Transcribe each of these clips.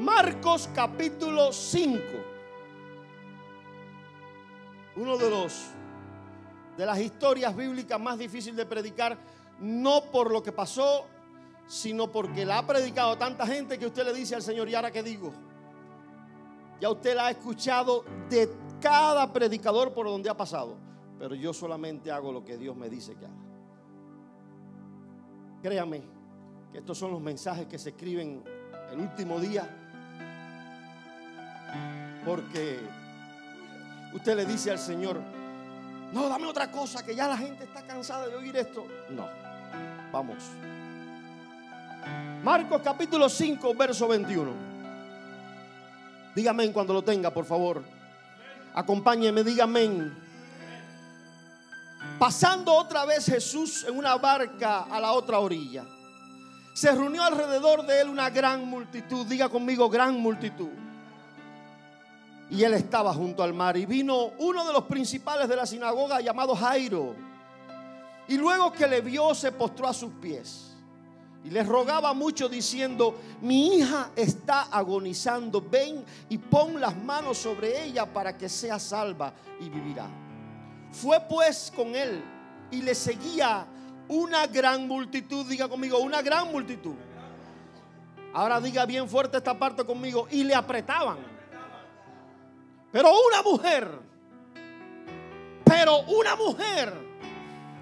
Marcos capítulo 5. Uno de los de las historias bíblicas más difíciles de predicar, no por lo que pasó, sino porque la ha predicado tanta gente que usted le dice al Señor, ¿y ahora qué digo? Ya usted la ha escuchado de cada predicador por donde ha pasado, pero yo solamente hago lo que Dios me dice que haga. Créame que estos son los mensajes que se escriben el último día, porque usted le dice al Señor, no, dame otra cosa, que ya la gente está cansada de oír esto. No, vamos. Marcos capítulo 5, verso 21. Dígame cuando lo tenga, por favor. Acompáñeme, dígame. Pasando otra vez Jesús en una barca a la otra orilla. Se reunió alrededor de él una gran multitud. Diga conmigo, gran multitud y él estaba junto al mar. Y vino uno de los principales de la sinagoga llamado Jairo. Y luego que le vio se postró a sus pies. Y le rogaba mucho diciendo, mi hija está agonizando, ven y pon las manos sobre ella para que sea salva y vivirá. Fue pues con él y le seguía una gran multitud, diga conmigo, una gran multitud. Ahora diga bien fuerte esta parte conmigo, y le apretaban pero una mujer, pero una mujer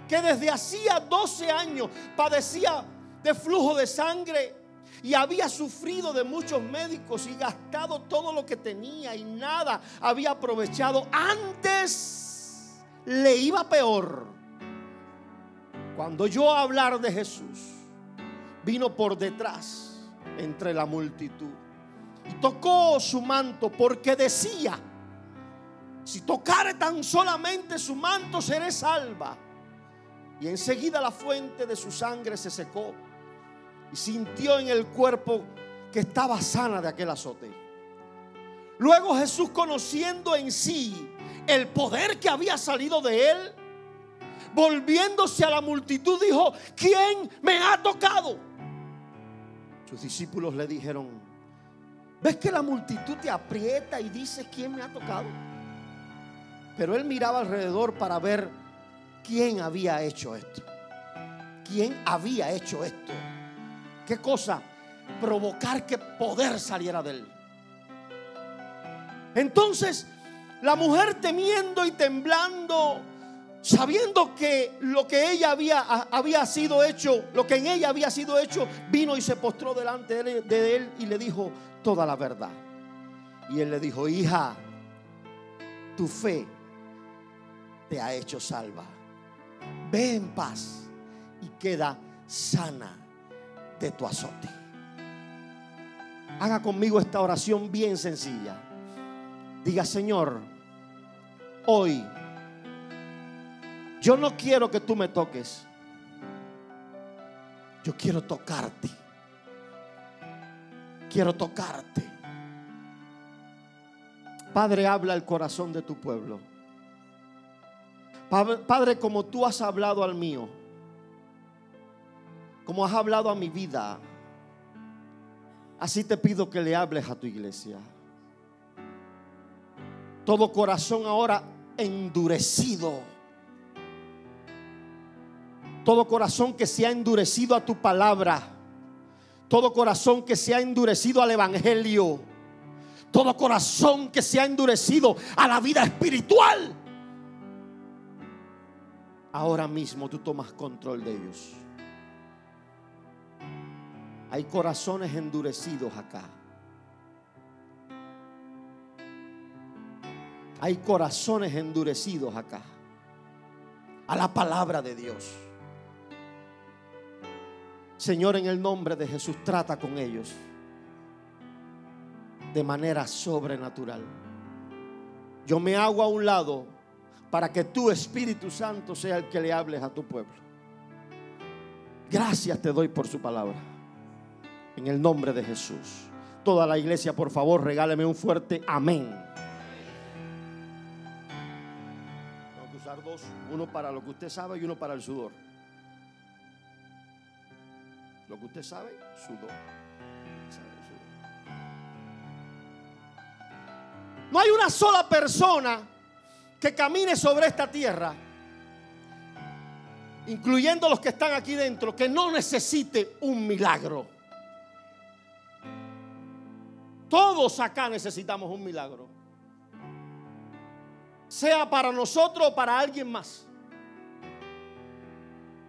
que desde hacía 12 años padecía de flujo de sangre y había sufrido de muchos médicos y gastado todo lo que tenía y nada había aprovechado. Antes le iba peor. Cuando yo hablar de Jesús, vino por detrás entre la multitud y tocó su manto porque decía, si tocare tan solamente su manto, seré salva. Y enseguida la fuente de su sangre se secó y sintió en el cuerpo que estaba sana de aquel azote. Luego Jesús, conociendo en sí el poder que había salido de él, volviéndose a la multitud, dijo, ¿quién me ha tocado? Sus discípulos le dijeron, ¿ves que la multitud te aprieta y dices, ¿quién me ha tocado? Pero él miraba alrededor para ver quién había hecho esto. ¿Quién había hecho esto? ¿Qué cosa? Provocar que poder saliera de él. Entonces, la mujer temiendo y temblando, sabiendo que lo que ella había, había sido hecho, lo que en ella había sido hecho, vino y se postró delante de él y le dijo toda la verdad. Y él le dijo, hija, tu fe te ha hecho salva. Ve en paz y queda sana de tu azote. Haga conmigo esta oración bien sencilla. Diga, Señor, hoy yo no quiero que tú me toques. Yo quiero tocarte. Quiero tocarte. Padre, habla el corazón de tu pueblo. Padre, como tú has hablado al mío, como has hablado a mi vida, así te pido que le hables a tu iglesia. Todo corazón ahora endurecido. Todo corazón que se ha endurecido a tu palabra. Todo corazón que se ha endurecido al Evangelio. Todo corazón que se ha endurecido a la vida espiritual ahora mismo tú tomas control de ellos. Hay corazones endurecidos acá. Hay corazones endurecidos acá. A la palabra de Dios. Señor, en el nombre de Jesús, trata con ellos de manera sobrenatural. Yo me hago a un lado para que tu Espíritu Santo sea el que le hables a tu pueblo. Gracias te doy por su palabra. En el nombre de Jesús. Toda la iglesia, por favor, regáleme un fuerte amén. Vamos a usar dos, uno para lo que usted sabe y uno para el sudor. Lo que usted sabe, sudor. No hay una sola persona que camine sobre esta tierra, incluyendo los que están aquí dentro, que no necesite un milagro. Todos acá necesitamos un milagro. Sea para nosotros o para alguien más.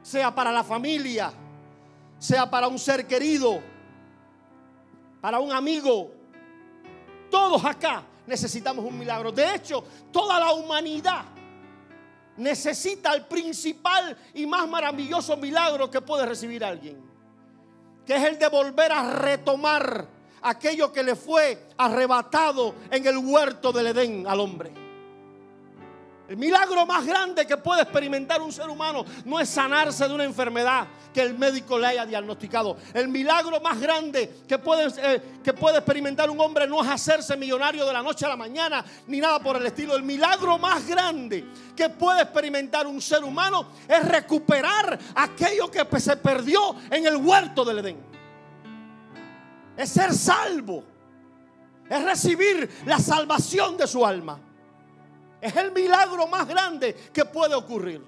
Sea para la familia, sea para un ser querido, para un amigo. Todos acá necesitamos un milagro. De hecho, toda la humanidad necesita el principal y más maravilloso milagro que puede recibir alguien, que es el de volver a retomar aquello que le fue arrebatado en el huerto del Edén al hombre. El milagro más grande que puede experimentar un ser humano no es sanarse de una enfermedad que el médico le haya diagnosticado. El milagro más grande que puede, eh, que puede experimentar un hombre no es hacerse millonario de la noche a la mañana ni nada por el estilo. El milagro más grande que puede experimentar un ser humano es recuperar aquello que se perdió en el huerto del Edén. Es ser salvo. Es recibir la salvación de su alma. Es el milagro más grande que puede ocurrir.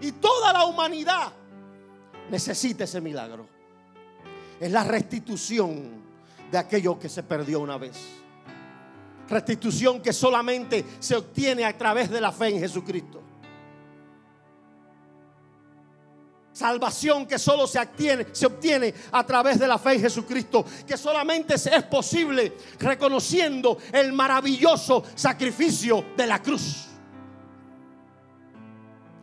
Y toda la humanidad necesita ese milagro. Es la restitución de aquello que se perdió una vez. Restitución que solamente se obtiene a través de la fe en Jesucristo. Salvación que solo se obtiene, a través de la fe en Jesucristo, que solamente es posible reconociendo el maravilloso sacrificio de la cruz.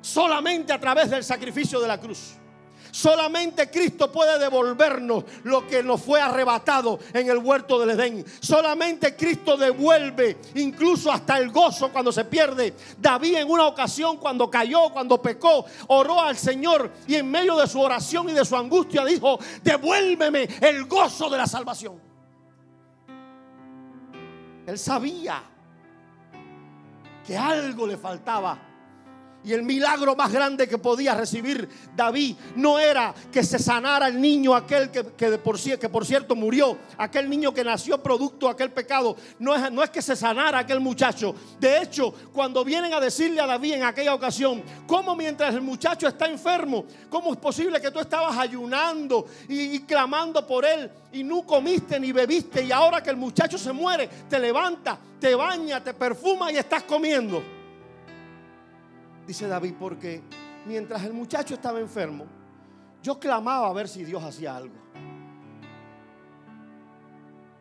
Solamente a través del sacrificio de la cruz. Solamente Cristo puede devolvernos lo que nos fue arrebatado en el huerto del Edén. Solamente Cristo devuelve incluso hasta el gozo cuando se pierde. David en una ocasión cuando cayó, cuando pecó, oró al Señor y en medio de su oración y de su angustia dijo, devuélveme el gozo de la salvación. Él sabía que algo le faltaba y el milagro más grande que podía recibir David no era que se sanara el niño aquel que, que, por, que por cierto murió, aquel niño que nació producto de aquel pecado. No es, no es que se sanara aquel muchacho. De hecho, cuando vienen a decirle a David en aquella ocasión, ¿cómo mientras el muchacho está enfermo, cómo es posible que tú estabas ayunando y, y clamando por él y no comiste ni bebiste y ahora que el muchacho se muere, te levanta, te baña, te perfuma y estás comiendo? Dice David, porque mientras el muchacho estaba enfermo, yo clamaba a ver si Dios hacía algo.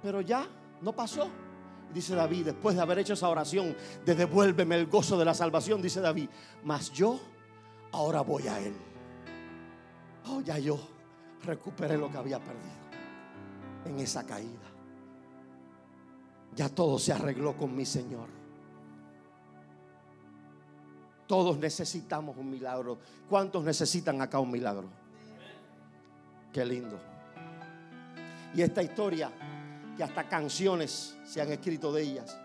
Pero ya no pasó. Dice David, después de haber hecho esa oración de devuélveme el gozo de la salvación, dice David, mas yo ahora voy a Él. Oh, ya yo recuperé lo que había perdido en esa caída. Ya todo se arregló con mi Señor. Todos necesitamos un milagro. ¿Cuántos necesitan acá un milagro? Qué lindo. Y esta historia, que hasta canciones se han escrito de ellas.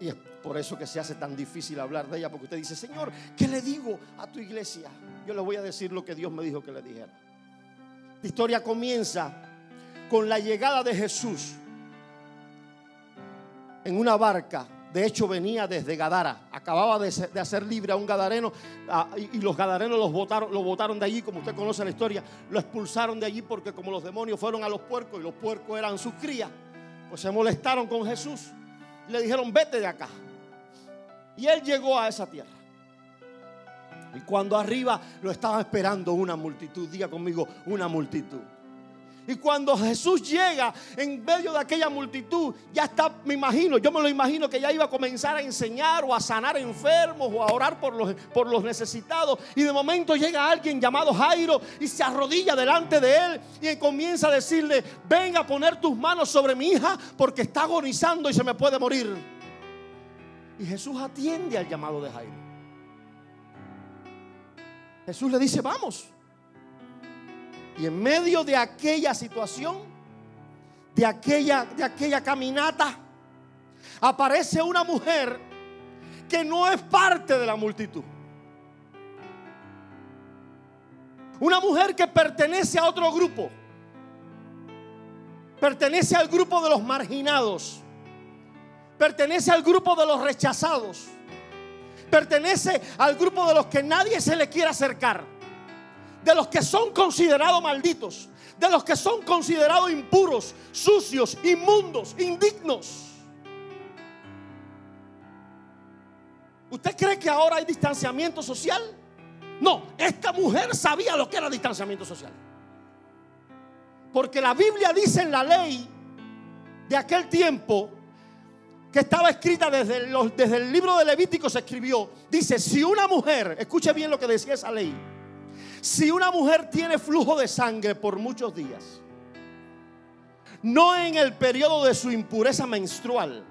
Y es por eso que se hace tan difícil hablar de ella, porque usted dice, Señor, ¿qué le digo a tu iglesia? Yo le voy a decir lo que Dios me dijo que le dijera. La historia comienza con la llegada de Jesús en una barca de hecho, venía desde Gadara. Acababa de, hacer libre a un gadareno y, los gadarenos los botaron, lo botaron de allí, como usted conoce la historia. Lo expulsaron de allí porque como los demonios fueron a los puercos y los puercos eran sus crías, pues se molestaron con Jesús. Y le dijeron, vete de acá. Y él llegó a esa tierra. Y cuando arriba lo estaba esperando una multitud, diga conmigo, una multitud. Y cuando Jesús llega en medio de aquella multitud, ya está, me imagino, yo me lo imagino que ya iba a comenzar a enseñar o a sanar enfermos o a orar por los, por los necesitados. Y de momento llega alguien llamado Jairo y se arrodilla delante de él y comienza a decirle, ven a poner tus manos sobre mi hija porque está agonizando y se me puede morir. Y Jesús atiende al llamado de Jairo. Jesús le dice, vamos. Y en medio de aquella situación, de aquella, de aquella caminata, aparece una mujer que no es parte de la multitud. Una mujer que pertenece a otro grupo. Pertenece al grupo de los marginados. Pertenece al grupo de los rechazados. Pertenece al grupo de los que nadie se le quiere acercar. De los que son considerados malditos. De los que son considerados impuros, sucios, inmundos, indignos. ¿Usted cree que ahora hay distanciamiento social? No, esta mujer sabía lo que era distanciamiento social. Porque la Biblia dice en la ley de aquel tiempo que estaba escrita desde, el libro de Levítico se escribió, dice, si una mujer, escuche bien lo que decía esa ley, si una mujer tiene flujo de sangre por muchos días, no en el periodo de su impureza menstrual,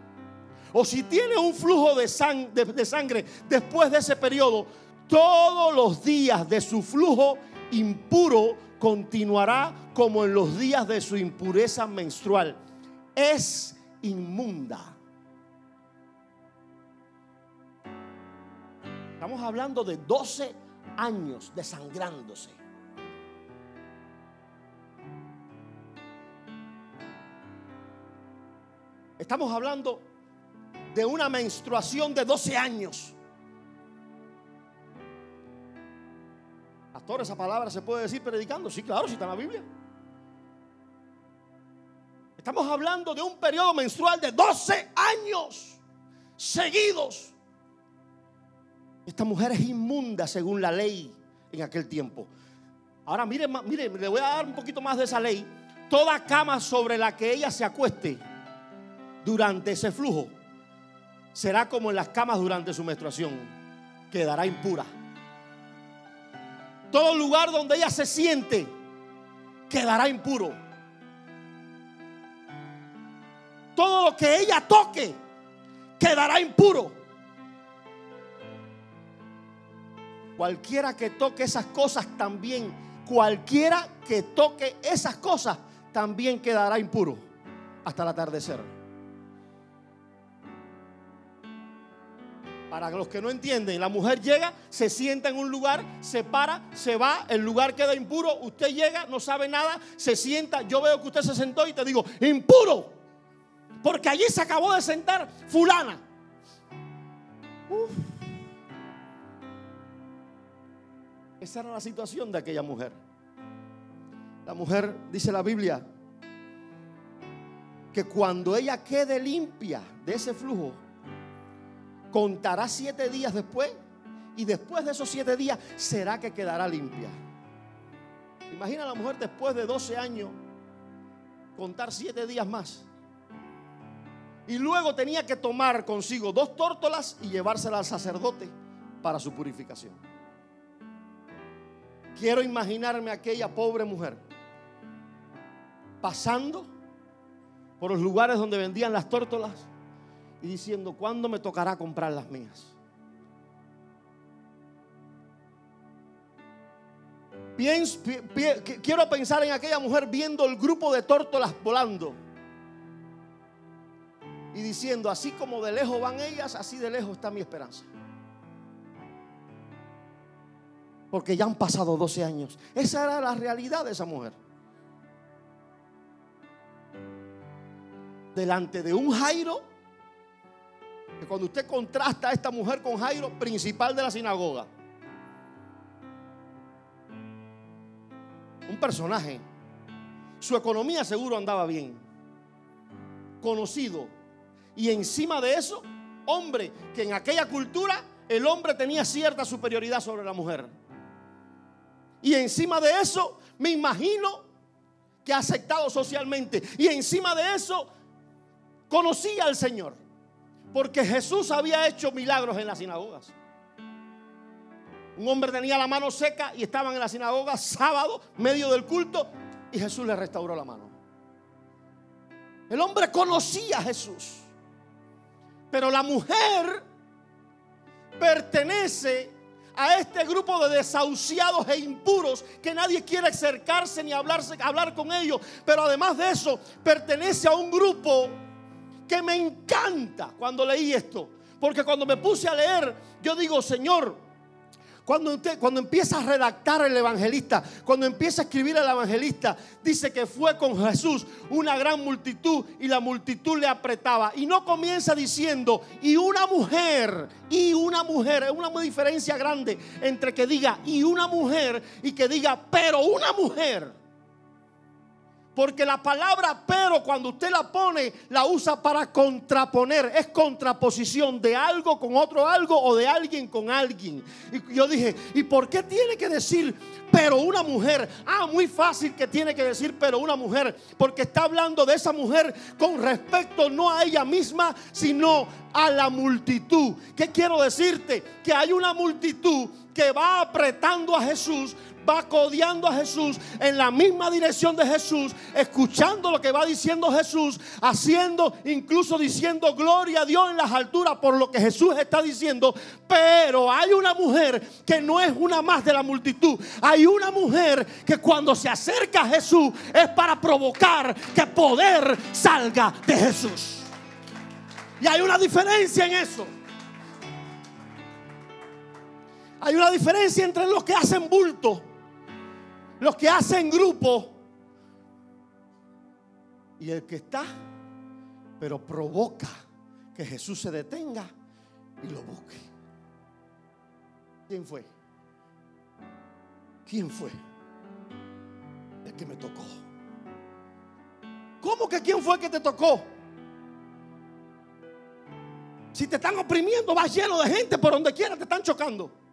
o si tiene un flujo de, sangre después de ese periodo, todos los días de su flujo impuro continuará como en los días de su impureza menstrual. Es inmunda. Estamos hablando de 12 años desangrándose. Estamos hablando de una menstruación de 12 años. Pastor, esa palabra se puede decir predicando. Sí, claro, si está en la Biblia. Estamos hablando de un periodo menstrual de 12 años seguidos. Esta mujer es inmunda según la ley en aquel tiempo. Ahora mire, mire, le voy a dar un poquito más de esa ley. Toda cama sobre la que ella se acueste durante ese flujo será como en las camas durante su menstruación, quedará impura. Todo lugar donde ella se siente quedará impuro. Todo lo que ella toque quedará impuro. Cualquiera que toque esas cosas también, cualquiera que toque esas cosas también quedará impuro hasta el atardecer. Para los que no entienden, la mujer llega, se sienta en un lugar, se para, se va, el lugar queda impuro, usted llega, no sabe nada, se sienta, yo veo que usted se sentó y te digo, impuro, porque allí se acabó de sentar fulana. Esa era la situación de aquella mujer. La mujer, dice la Biblia, que cuando ella quede limpia de ese flujo, contará siete días después y después de esos siete días será que quedará limpia. Imagina a la mujer después de 12 años contar siete días más. Y luego tenía que tomar consigo dos tórtolas y llevárselas al sacerdote para su purificación. Quiero imaginarme a aquella pobre mujer pasando por los lugares donde vendían las tórtolas y diciendo, ¿cuándo me tocará comprar las mías? quiero pensar en aquella mujer viendo el grupo de tórtolas volando y diciendo, así como de lejos van ellas, así de lejos está mi esperanza. Porque ya han pasado 12 años. Esa era la realidad de esa mujer. Delante de un Jairo que cuando usted contrasta a esta mujer con Jairo, principal de la sinagoga, un personaje, su economía seguro andaba bien, conocido, y encima de eso, hombre, que en aquella cultura el hombre tenía cierta superioridad sobre la mujer. Y encima de eso, me imagino que ha aceptado socialmente. Y encima de eso, conocía al Señor. Porque Jesús había hecho milagros en las sinagogas. Un hombre tenía la mano seca y estaban en la sinagoga sábado, medio del culto, y Jesús le restauró la mano. El hombre conocía a Jesús. Pero la mujer pertenece a este grupo de desahuciados e impuros que nadie quiere acercarse ni hablarse, hablar con ellos. Pero además de eso, pertenece a un grupo que me encanta cuando leí esto. Porque cuando me puse a leer, yo digo, Señor, Cuando, usted, cuando empieza a redactar el evangelista, cuando empieza a escribir el evangelista, dice que fue con Jesús una gran multitud y la multitud le apretaba. Y no comienza diciendo, y una mujer, y una mujer, es una diferencia grande entre que diga, y una mujer, y que diga, pero una mujer. Porque la palabra pero cuando usted la pone, la usa para contraponer. Es contraposición de algo con otro algo o de alguien con alguien. Y yo dije, ¿y por qué tiene que decir pero una mujer? Ah, muy fácil que tiene que decir pero una mujer. Porque está hablando de esa mujer con respecto no a ella misma, sino a la multitud. ¿Qué quiero decirte? Que hay una multitud que va apretando a Jesús, va codeando a Jesús en la misma dirección de Jesús, escuchando lo que va diciendo Jesús, haciendo, incluso diciendo gloria a Dios en las alturas por lo que Jesús está diciendo. Pero hay una mujer que no es una más de la multitud. Hay una mujer que cuando se acerca a Jesús es para provocar que poder salga de Jesús. Y hay una diferencia en eso. Hay una diferencia entre los que hacen bulto los que hacen grupo y el que está, pero provoca que Jesús se detenga y lo busque. ¿Quién fue? ¿Quién fue? El que me tocó. ¿Cómo que quién fue el que te tocó? Si te están oprimiendo, vas lleno de gente por donde quiera, te están chocando.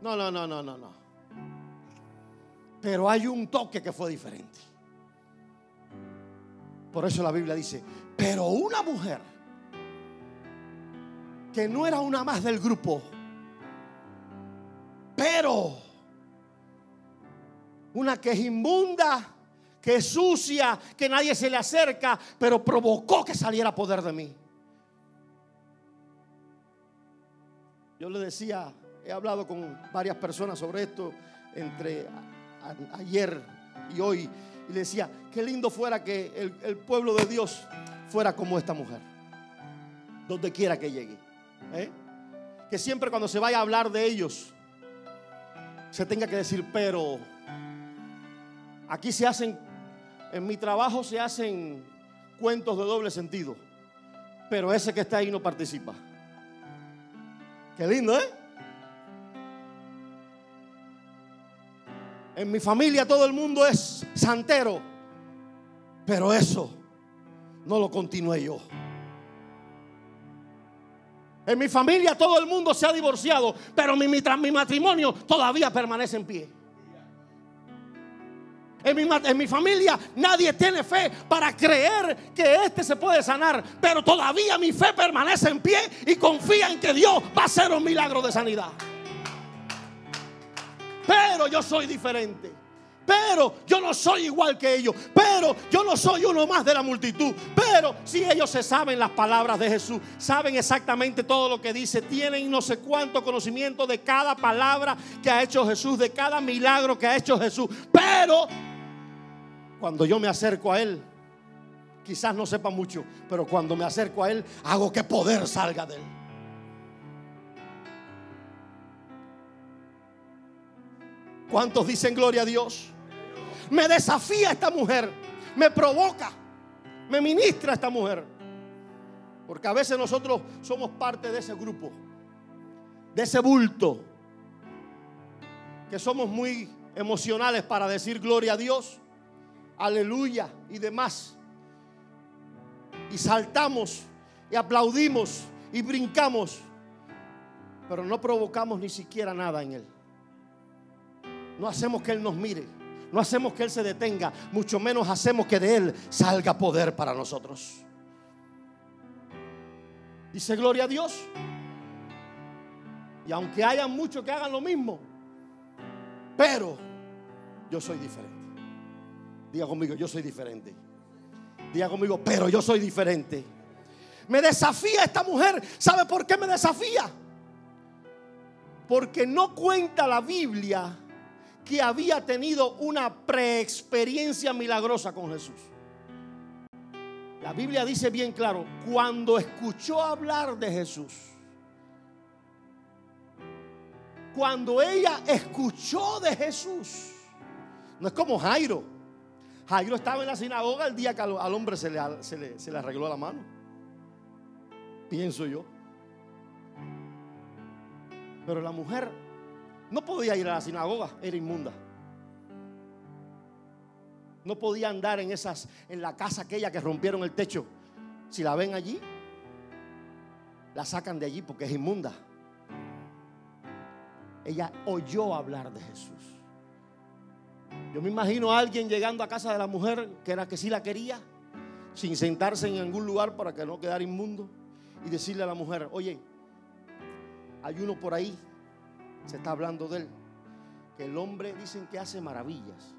No, no, no, no, no, no. Pero hay un toque que fue diferente. Por eso la Biblia dice, pero una mujer que no era una más del grupo, pero una que es inmunda, que es sucia, que nadie se le acerca, pero provocó que saliera poder de mí. Yo le decía, he hablado con varias personas sobre esto, entre ayer y hoy y le decía, qué lindo fuera que el, pueblo de Dios fuera como esta mujer, donde quiera que llegue. ¿eh? Que siempre cuando se vaya a hablar de ellos, se tenga que decir, pero aquí se hacen, en mi trabajo se hacen cuentos de doble sentido, pero ese que está ahí no participa. Qué lindo, ¿eh? En mi familia todo el mundo es santero. Pero eso no lo continué yo. En mi familia todo el mundo se ha divorciado, pero mi, mi, matrimonio todavía permanece en pie. En mi, en mi, familia nadie tiene fe para creer que este se puede sanar, pero todavía mi fe permanece en pie y confía en que Dios va a hacer un milagro de sanidad. Pero yo soy diferente. Pero yo no soy igual que ellos. Pero yo no soy uno más de la multitud. Pero si ellos se saben las palabras de Jesús, saben exactamente todo lo que dice, tienen no sé cuánto conocimiento de cada palabra que ha hecho Jesús, de cada milagro que ha hecho Jesús. Pero cuando yo me acerco a Él, quizás no sepa mucho, pero cuando me acerco a Él, hago que poder salga de Él. ¿Cuántos dicen gloria a Dios? Me desafía esta mujer, me provoca, me ministra esta mujer. Porque a veces nosotros somos parte de ese grupo, de ese bulto, que somos muy emocionales para decir gloria a Dios, aleluya y demás. Y saltamos y aplaudimos y brincamos, pero no provocamos ni siquiera nada en él. No hacemos que Él nos mire. No hacemos que Él se detenga. Mucho menos hacemos que de Él salga poder para nosotros. Dice gloria a Dios. Y aunque haya muchos que hagan lo mismo, pero yo soy diferente. Diga conmigo, yo soy diferente. Diga conmigo, pero yo soy diferente. Me desafía esta mujer. ¿Sabe por qué me desafía? Porque no cuenta la Biblia que había tenido una preexperiencia milagrosa con Jesús. La Biblia dice bien claro, cuando escuchó hablar de Jesús, cuando ella escuchó de Jesús, no es como Jairo. Jairo estaba en la sinagoga el día que al, hombre se le, se le arregló la mano. Pienso yo. Pero la mujer no podía ir a la sinagoga, era inmunda. No podía andar en esas en la casa aquella que rompieron el techo. Si la ven allí, la sacan de allí porque es inmunda. Ella oyó hablar de Jesús. Yo me imagino a alguien llegando a casa de la mujer que era que sí la quería, sin sentarse en algún lugar para que no quedara inmundo y decirle a la mujer, "Oye, hay uno por ahí se está hablando de él, que el hombre dicen que hace maravillas.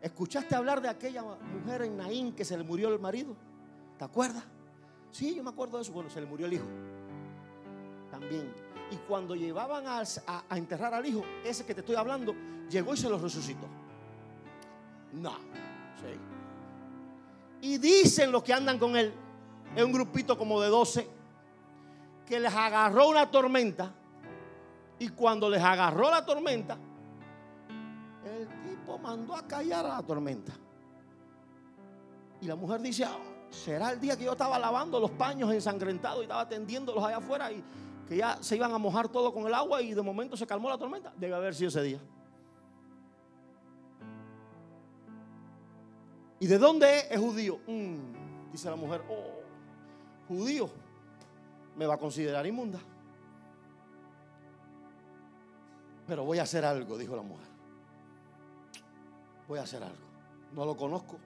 ¿Escuchaste hablar de aquella mujer en Naín que se le murió el marido? ¿Te acuerdas? Sí, yo me acuerdo de eso. Bueno, se le murió el hijo. También. Y cuando llevaban a, enterrar al hijo, ese que te estoy hablando, llegó y se lo resucitó. No. Sí. Y dicen los que andan con él, es un grupito como de 12, que les agarró una tormenta y cuando les agarró la tormenta, el tipo mandó a callar a la tormenta. Y la mujer dice, ah, será el día que yo estaba lavando los paños ensangrentados y estaba tendiéndolos allá afuera y que ya se iban a mojar todo con el agua y de momento se calmó la tormenta. Debe haber sido ese día. ¿Y de dónde es? Judío. Mm, dice la mujer, oh, judío, me va a considerar inmunda. Pero voy a hacer algo, dijo la mujer. Voy a hacer algo. No lo conozco.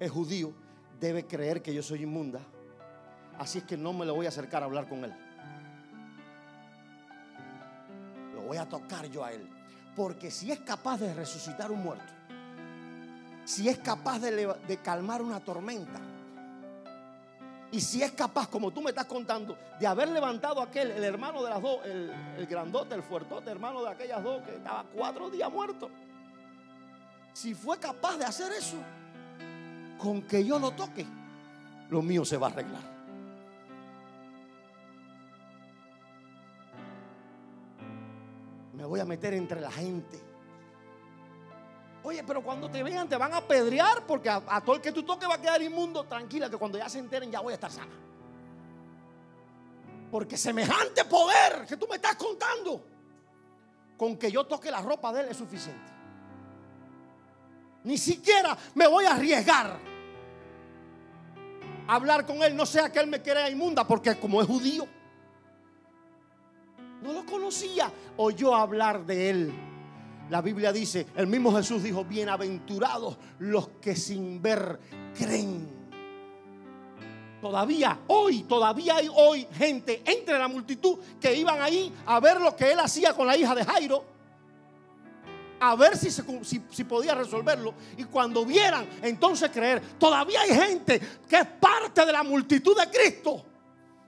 Es judío. Debe creer que yo soy inmunda. Así es que no me lo voy a acercar a hablar con él. Lo voy a tocar yo a él. Porque si es capaz de resucitar un muerto, si es capaz de, de calmar una tormenta, y si es capaz, como tú me estás contando, de haber levantado aquel, el hermano de las dos, el, grandote, el fuertote, hermano de aquellas dos que estaba cuatro días muerto. Si fue capaz de hacer eso, con que yo lo toque, lo mío se va a arreglar. Me voy a meter entre la gente Oye, pero cuando te vean te van a pedrear porque a, todo el que tú toques va a quedar inmundo. Tranquila, que cuando ya se enteren ya voy a estar sana. Porque semejante poder que tú me estás contando, con que yo toque la ropa de él es suficiente. Ni siquiera me voy a arriesgar a hablar con él, no sea que él me crea inmunda, porque como es judío, no lo conocía, oyó hablar de él la Biblia dice, el mismo Jesús dijo, bienaventurados los que sin ver creen. Todavía hoy, todavía hay hoy gente entre la multitud que iban ahí a ver lo que él hacía con la hija de Jairo, a ver si, si, podía resolverlo. Y cuando vieran, entonces creer. Todavía hay gente que es parte de la multitud de Cristo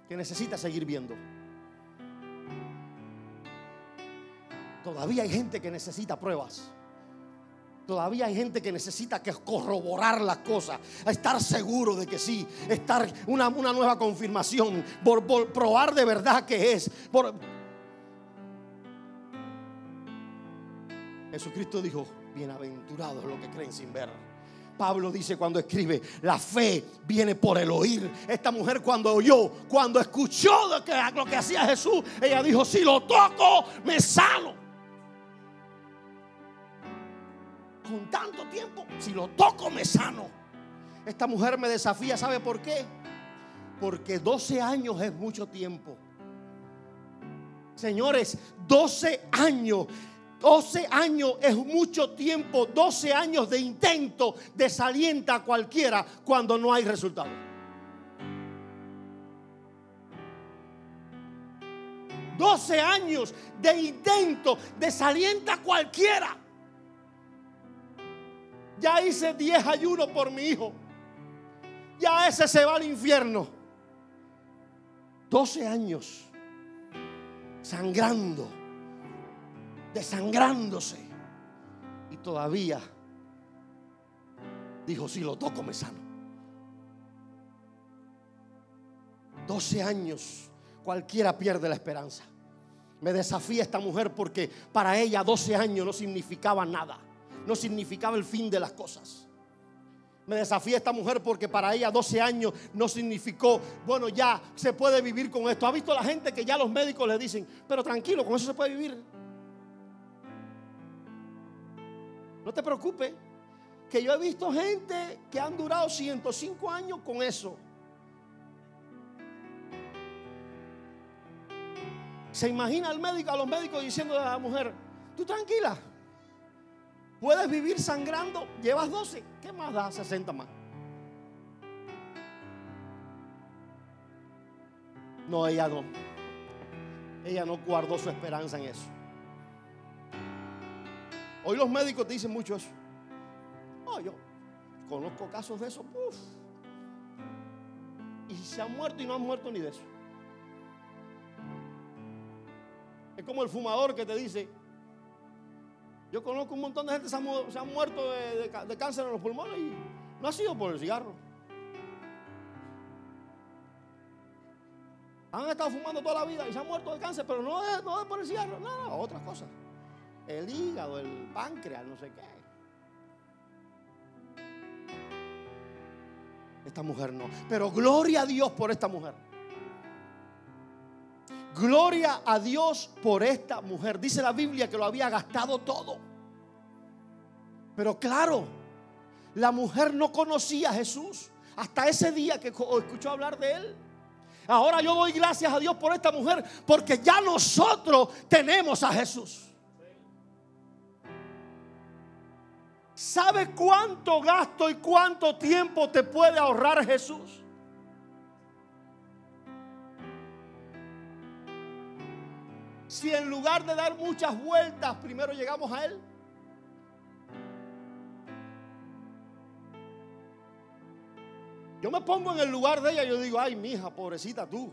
que necesita seguir viendo. Todavía hay gente que necesita pruebas. Todavía hay gente que necesita que corroborar las cosas, estar seguro de que sí, estar una, una nueva confirmación, por, probar de verdad que es. Jesucristo dijo, bienaventurados los que creen sin ver. Pablo dice cuando escribe, la fe viene por el oír. Esta mujer cuando oyó, cuando escuchó lo que, lo que hacía Jesús, ella dijo, si lo toco, me sano. Con tanto tiempo, si lo toco me sano. Esta mujer me desafía, ¿sabe por qué? Porque 12 años es mucho tiempo. Señores, 12 años 12 años es mucho tiempo, 12 años de intento desalienta a cualquiera cuando no hay resultado. Doce años de intento desalienta a cualquiera. Ya hice 10 ayunos por mi hijo. Ya ese se va al infierno. 12 años sangrando, desangrándose. Y todavía dijo, si lo toco me sano. 12 años, cualquiera pierde la esperanza. Me desafía esta mujer porque para ella 12 años no significaba nada. No significaba el fin de las cosas. Me desafía esta mujer porque para ella 12 años no significó, bueno, ya se puede vivir con esto. ¿Ha visto la gente que ya los médicos le dicen, pero tranquilo, con eso se puede vivir? No te preocupes, que yo he visto gente que han durado 105 años con eso. Se imagina al médico, a los médicos diciendo a la mujer, tú tranquila, puedes vivir sangrando, llevas 12, ¿qué más da 60 más? No, ella no. Ella no guardó su esperanza en eso. Hoy los médicos te dicen mucho eso. No, yo conozco casos de eso. Y se han muerto y no han muerto ni de eso. Es como el fumador que te dice, yo conozco un montón de gente que se han, muerto de, cáncer en los pulmones y no ha sido por el cigarro. Han estado fumando toda la vida y se han muerto de cáncer, pero no es, no es por el cigarro, no, no, otras cosas. El hígado, el páncreas, no sé qué. Esta mujer no. Pero gloria a Dios por esta mujer. Gloria a Dios por esta mujer. Dice la Biblia que lo había gastado todo. Pero claro, la mujer no conocía a Jesús hasta ese día que escuchó hablar de él. Ahora yo doy gracias a Dios por esta mujer porque ya nosotros tenemos a Jesús. ¿Sabe cuánto gasto y cuánto tiempo te puede ahorrar Jesús? Si en lugar de dar muchas vueltas, primero llegamos a Él. Yo me pongo en el lugar de ella y yo digo, ay, mija, pobrecita tú.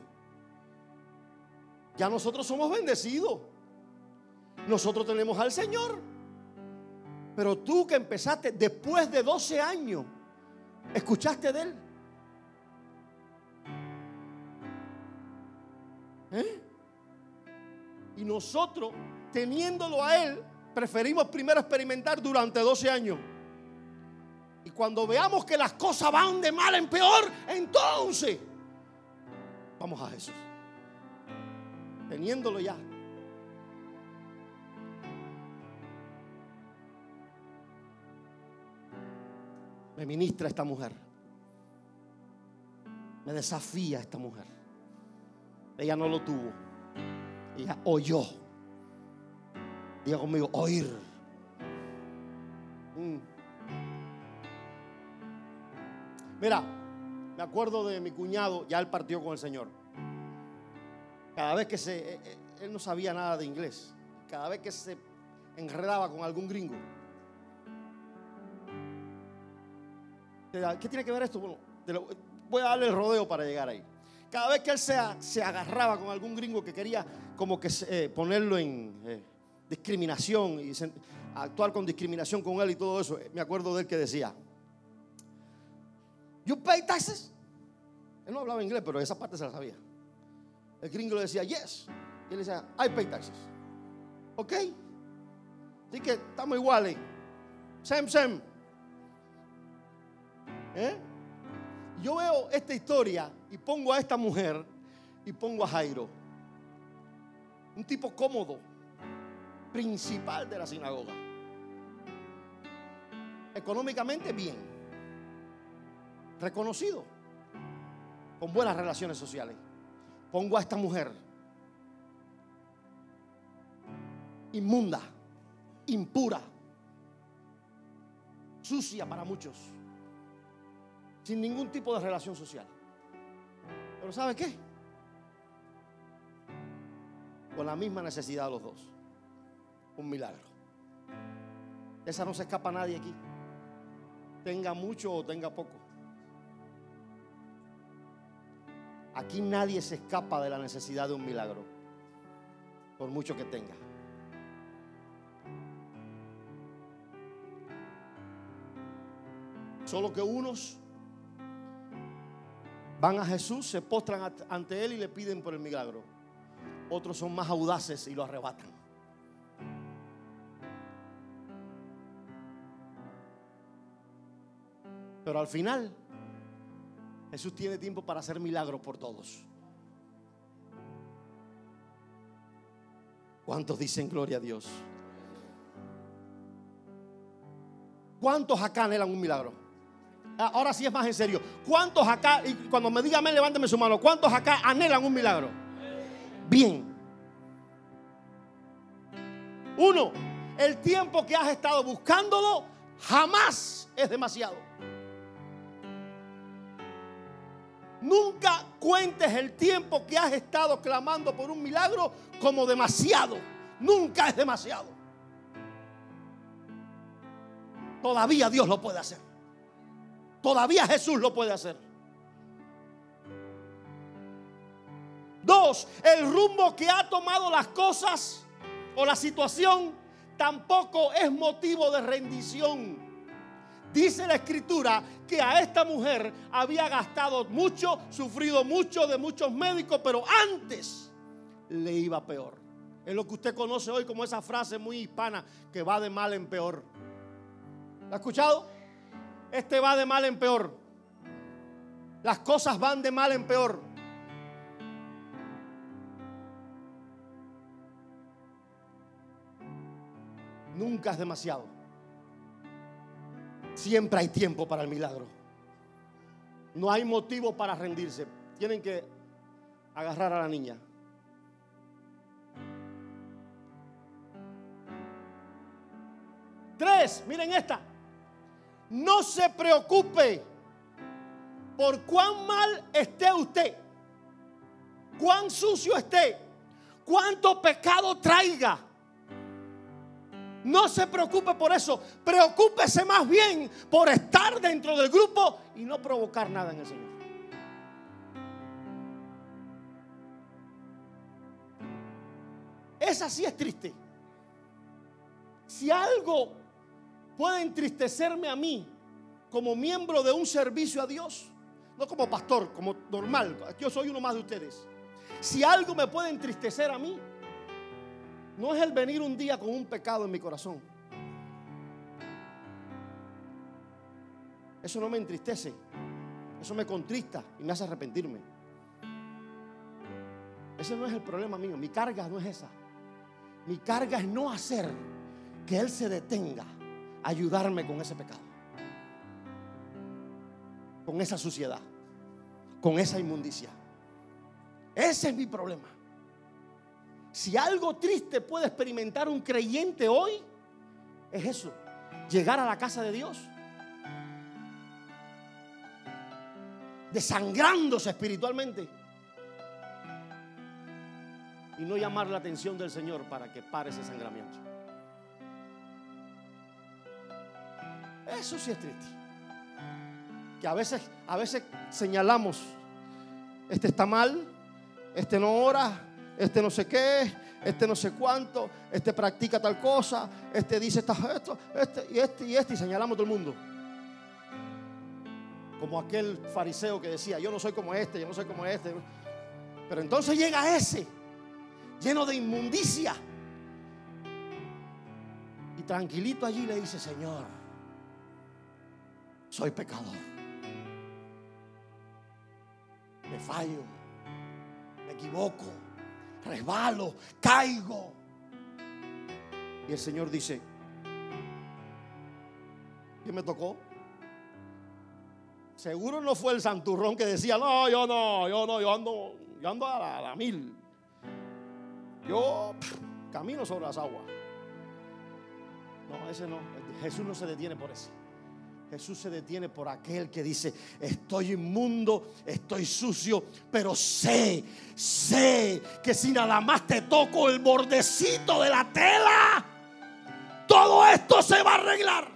Ya nosotros somos bendecidos. Nosotros tenemos al Señor. Pero tú que empezaste después de 12 años, ¿escuchaste de Él? ¿Eh? Y nosotros, teniéndolo a Él, preferimos primero experimentar durante 12 años. Y cuando veamos que las cosas van de mal en peor, entonces vamos a Jesús. Teniéndolo ya. Me ministra esta mujer. Me desafía esta mujer. Ella no lo tuvo. Ella oyó. Diga conmigo, oír. Mm. Mira, me acuerdo de mi cuñado, ya él partió con el Señor. Cada vez que se, eh, eh, él no sabía nada de inglés. Cada vez que se enredaba con algún gringo. ¿Qué tiene que ver esto? Bueno, voy a darle el rodeo para llegar ahí. Cada vez que él se, agarraba con algún gringo que quería como que eh, ponerlo en eh, discriminación y actuar con discriminación con él y todo eso, me acuerdo de él que decía, ¿You pay taxes? Él no hablaba inglés, pero esa parte se la sabía. El gringo le decía, yes. Y él decía, I pay taxes. ¿Ok? Así que estamos iguales. Sem, sem. ¿Eh? Yo veo esta historia y pongo a esta mujer y pongo a Jairo. Un tipo cómodo, principal de la sinagoga. Económicamente bien. Reconocido. Con buenas relaciones sociales. Pongo a esta mujer inmunda, impura, sucia para muchos sin ningún tipo de relación social. Pero ¿sabe qué? Con la misma necesidad de los dos. Un milagro. Esa no se escapa a nadie aquí. Tenga mucho o tenga poco. Aquí nadie se escapa de la necesidad de un milagro. Por mucho que tenga. Solo que unos Van a Jesús, se postran ante Él y le piden por el milagro. Otros son más audaces y lo arrebatan. Pero al final, Jesús tiene tiempo para hacer milagros por todos. ¿Cuántos dicen gloria a Dios? ¿Cuántos acá anhelan un milagro? Ah, ahora sí es más en serio. ¿Cuántos acá, y cuando me diga amén, levánteme su mano, ¿cuántos acá anhelan un milagro? Bien. Uno, el tiempo que has estado buscándolo jamás es demasiado. Nunca cuentes el tiempo que has estado clamando por un milagro como demasiado. Nunca es demasiado. Todavía Dios lo puede hacer. Todavía Jesús lo puede hacer. Dos, el rumbo que ha tomado las cosas o la situación tampoco es motivo de rendición. Dice la escritura que a esta mujer había gastado mucho, sufrido mucho de muchos médicos, pero antes le iba peor. Es lo que usted conoce hoy como esa frase muy hispana que va de mal en peor. ¿La ha escuchado? Este va de mal en peor. Las cosas van de mal en peor. Nunca es demasiado. Siempre hay tiempo para el milagro. No hay motivo para rendirse. Tienen que agarrar a la niña. Tres, miren esta. No se preocupe por cuán mal esté usted, cuán sucio esté, cuánto pecado traiga. No se preocupe por eso. Preocúpese más bien por estar dentro del grupo y no provocar nada en el Señor. Esa sí es triste. Si algo puede entristecerme a mí como miembro de un servicio a Dios, no como pastor, como normal, yo soy uno más de ustedes. Si algo me puede entristecer a mí, no es el venir un día con un pecado en mi corazón. Eso no me entristece. Eso me contrista y me hace arrepentirme. Ese no es el problema mío. Mi carga no es esa. Mi carga es no hacer que Él se detenga a ayudarme con ese pecado. Con esa suciedad. Con esa inmundicia. Ese es mi problema. Si algo triste puede experimentar un creyente hoy, es eso, llegar a la casa de Dios, desangrándose espiritualmente y no llamar la atención del Señor para que pare ese sangramiento. Eso sí es triste. Que a veces, a veces señalamos, este está mal, este no ora, este no sé qué, este no sé cuánto, este practica tal cosa, este dice esto, este y este y este, y señalamos todo el mundo. Como aquel fariseo que decía, yo no soy como este, yo no soy como este. Pero entonces llega ese, lleno de inmundicia. Y tranquilito allí le dice, Señor, soy pecador. Me fallo, me equivoco resbalo, caigo. Y el Señor dice, ¿quién me tocó? Seguro no fue el santurrón que decía, no, yo no, yo no, yo ando, yo ando a la, mil. Yo camino sobre las aguas. No, ese no. Jesús no se detiene por eso. Jesús se detiene por aquel que dice, estoy inmundo, estoy sucio, pero sé, sé que si nada más te toco el bordecito de la tela, todo esto se va a arreglar.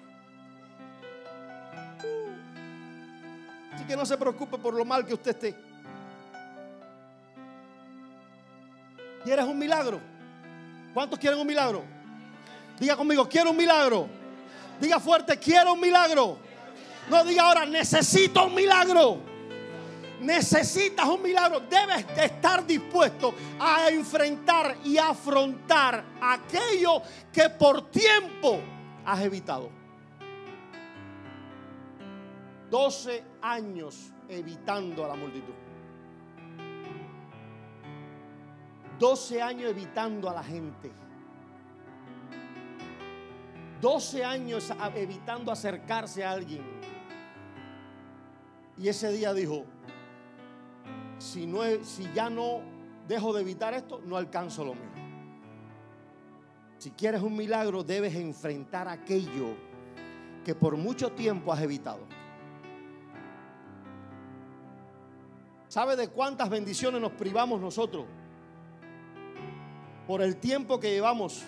Así que no se preocupe por lo mal que usted esté. ¿Quieres un milagro? ¿Cuántos quieren un milagro? Diga conmigo, quiero un milagro. Diga fuerte, quiero un milagro. No diga ahora, necesito un milagro. necesitas un milagro, debes de estar dispuesto a enfrentar y afrontar aquello que por tiempo has evitado. 12 años evitando a la multitud. 12 años evitando a la gente. 12 años evitando acercarse a alguien. Y ese día dijo, si, no, si ya no dejo de evitar esto, no alcanzo lo mío. Si quieres un milagro, debes enfrentar aquello que por mucho tiempo has evitado. ¿Sabe de cuántas bendiciones nos privamos nosotros? Por el tiempo que llevamos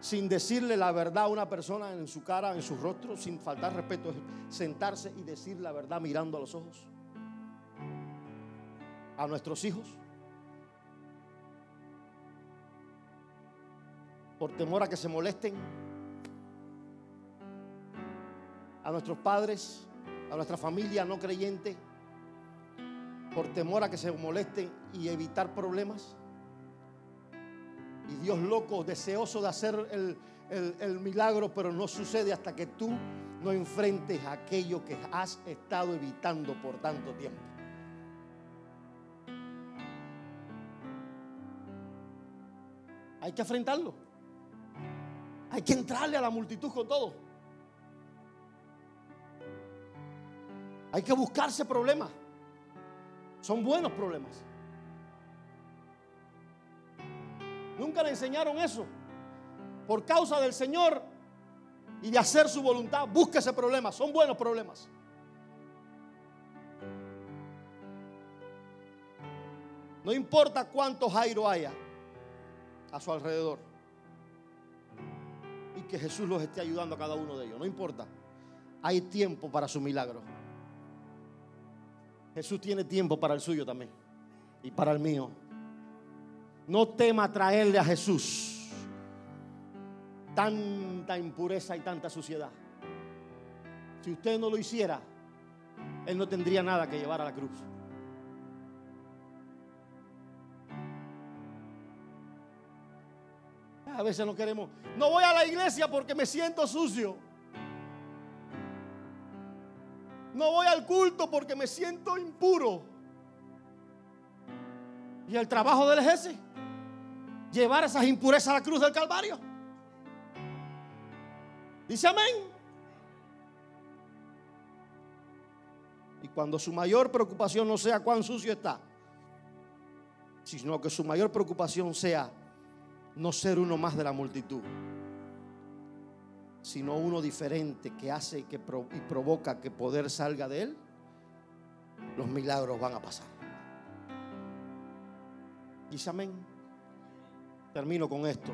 sin decirle la verdad a una persona en su cara, en su rostro, sin faltar respeto, sentarse y decir la verdad mirando a los ojos a nuestros hijos. Por temor a que se molesten. A nuestros padres, a nuestra familia no creyente. Por temor a que se molesten y evitar problemas. Y Dios loco, deseoso de hacer el, milagro, pero no sucede hasta que tú no enfrentes aquello que has estado evitando por tanto tiempo. Hay que enfrentarlo. Hay que entrarle a la multitud con todo. Hay que buscarse problemas. Son buenos problemas. Nunca le enseñaron eso. Por causa del Señor y de hacer su voluntad, búsquese problemas. Son buenos problemas. No importa cuánto Jairo haya a su alrededor. Y que Jesús los esté ayudando a cada uno de ellos. No importa. Hay tiempo para su milagro. Jesús tiene tiempo para el suyo también. Y para el mío. No tema traerle a Jesús tanta impureza y tanta suciedad. Si usted no lo hiciera, Él no tendría nada que llevar a la cruz. A veces no queremos. No voy a la iglesia porque me siento sucio. No voy al culto porque me siento impuro. ¿Y el trabajo del ejército? Llevar esas impurezas a la cruz del Calvario. Dice amén. Y cuando su mayor preocupación no sea cuán sucio está, sino que su mayor preocupación sea no ser uno más de la multitud, sino uno diferente que hace que y provoca que poder salga de él, los milagros van a pasar. Dice amén. Termino con esto.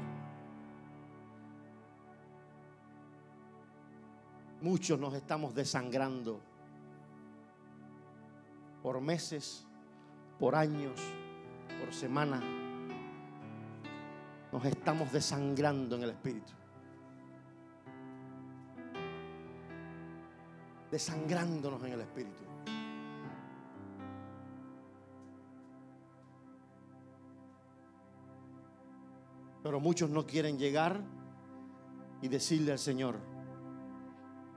Muchos nos estamos desangrando por meses, por años, por semanas. Nos estamos desangrando en el Espíritu. Desangrándonos en el Espíritu. Pero muchos no quieren llegar y decirle al Señor,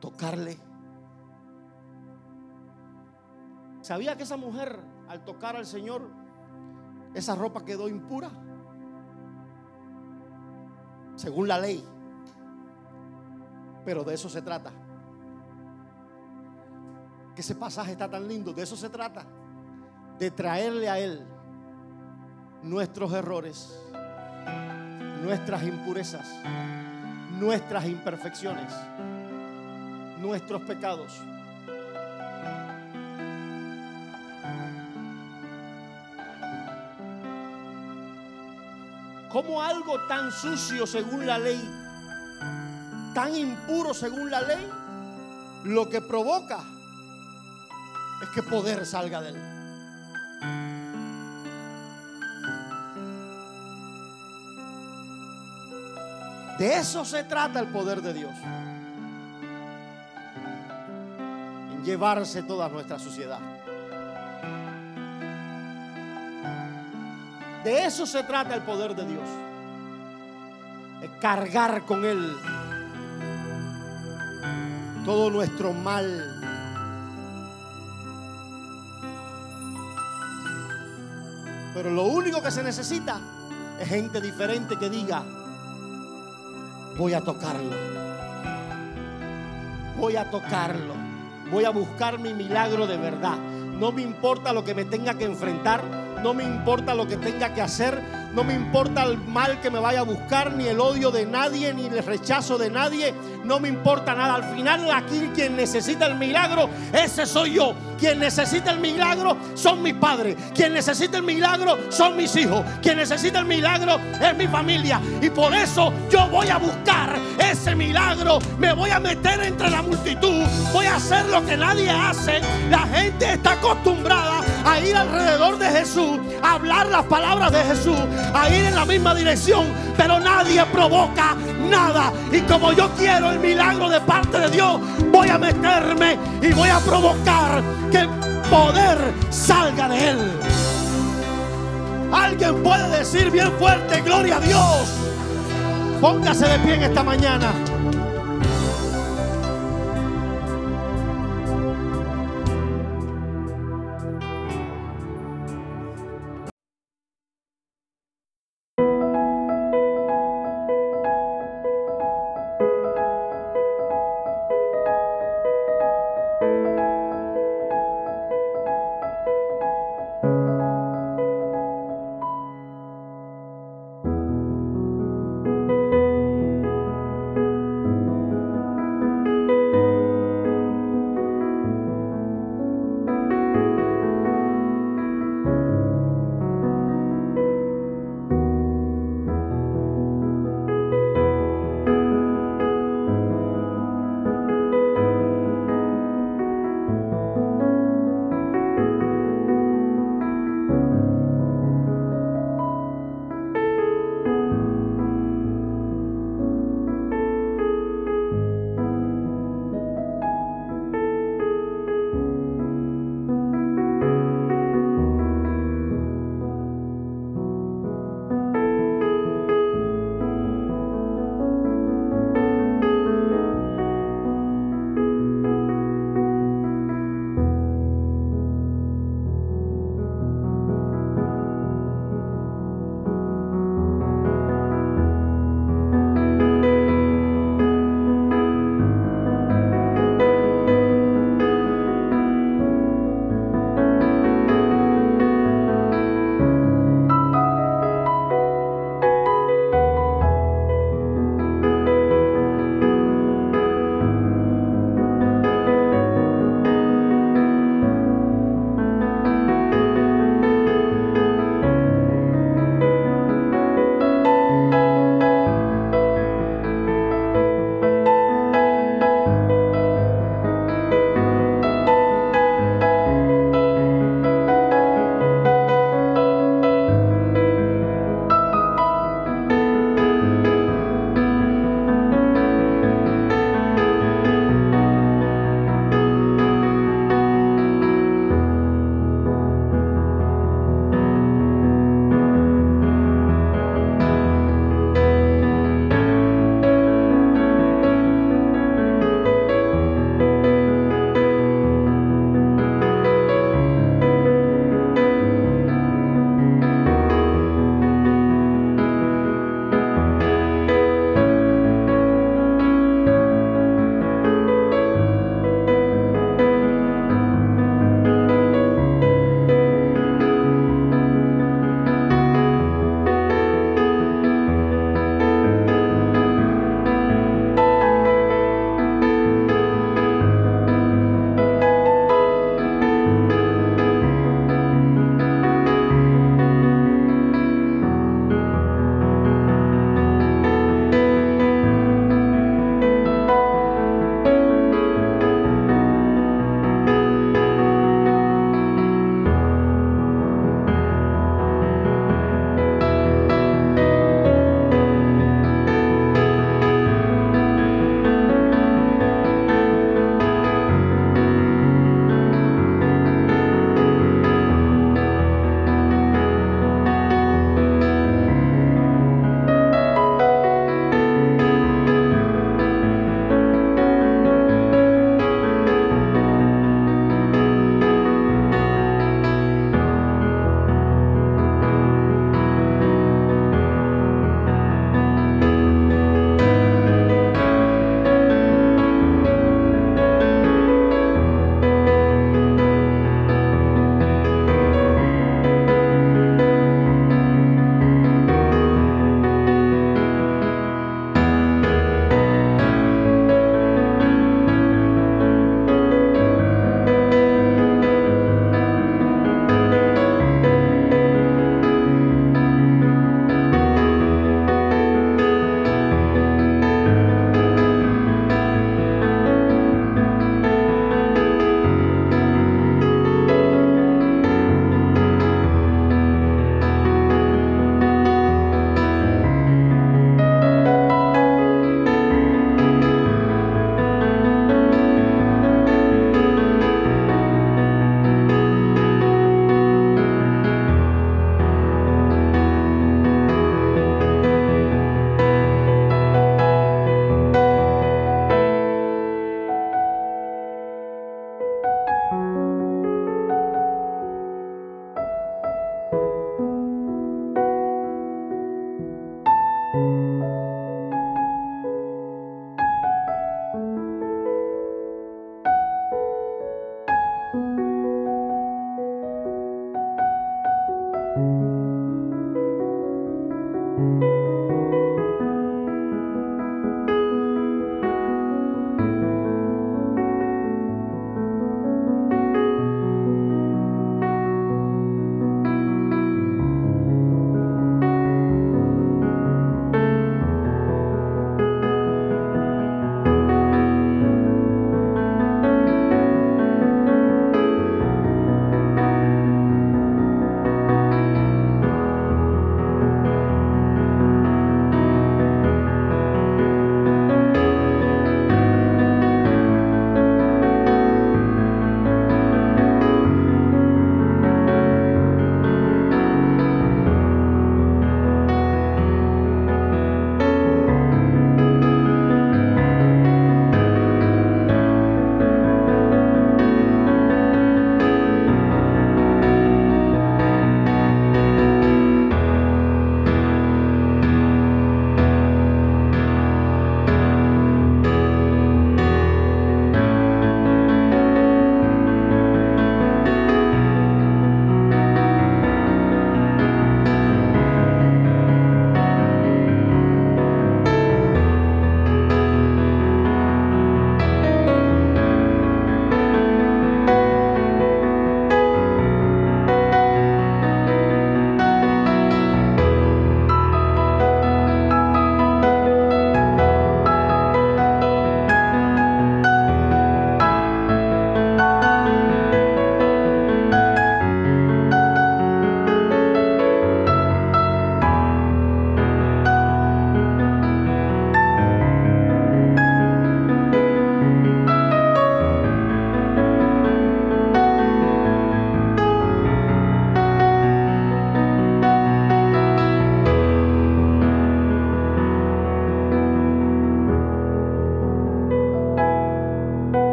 tocarle. ¿Sabía que esa mujer al tocar al Señor, esa ropa quedó impura? Según la ley. Pero de eso se trata. Que ese pasaje está tan lindo, de eso se trata. De traerle a Él nuestros errores nuestras impurezas, nuestras imperfecciones, nuestros pecados. Como algo tan sucio según la ley, tan impuro según la ley, lo que provoca es que poder salga de él. De eso se trata el poder de Dios. En llevarse toda nuestra sociedad. De eso se trata el poder de Dios. Es cargar con Él todo nuestro mal. Pero lo único que se necesita es gente diferente que diga, voy a tocarlo. Voy a tocarlo. Voy a buscar mi milagro de verdad. No me importa lo que me tenga que enfrentar. No me importa lo que tenga que hacer. No me importa el mal que me vaya a buscar, ni el odio de nadie, ni el rechazo de nadie. No me importa nada. Al final aquí quien necesita el milagro, ese soy yo. Quien necesita el milagro son mis padres. Quien necesita el milagro son mis hijos. Quien necesita el milagro es mi familia. Y por eso yo voy a buscar ese milagro. Me voy a meter entre la multitud. Voy a hacer lo que nadie hace. La gente está acostumbrada a ir alrededor de Jesús, a hablar las palabras de Jesús, a ir en la misma dirección. Pero nadie provoca nada. Y como yo quiero el milagro de parte de Dios, voy a meterme y voy a provocar que el poder salga de él. Alguien puede decir bien fuerte, gloria a Dios. Póngase de pie en esta mañana.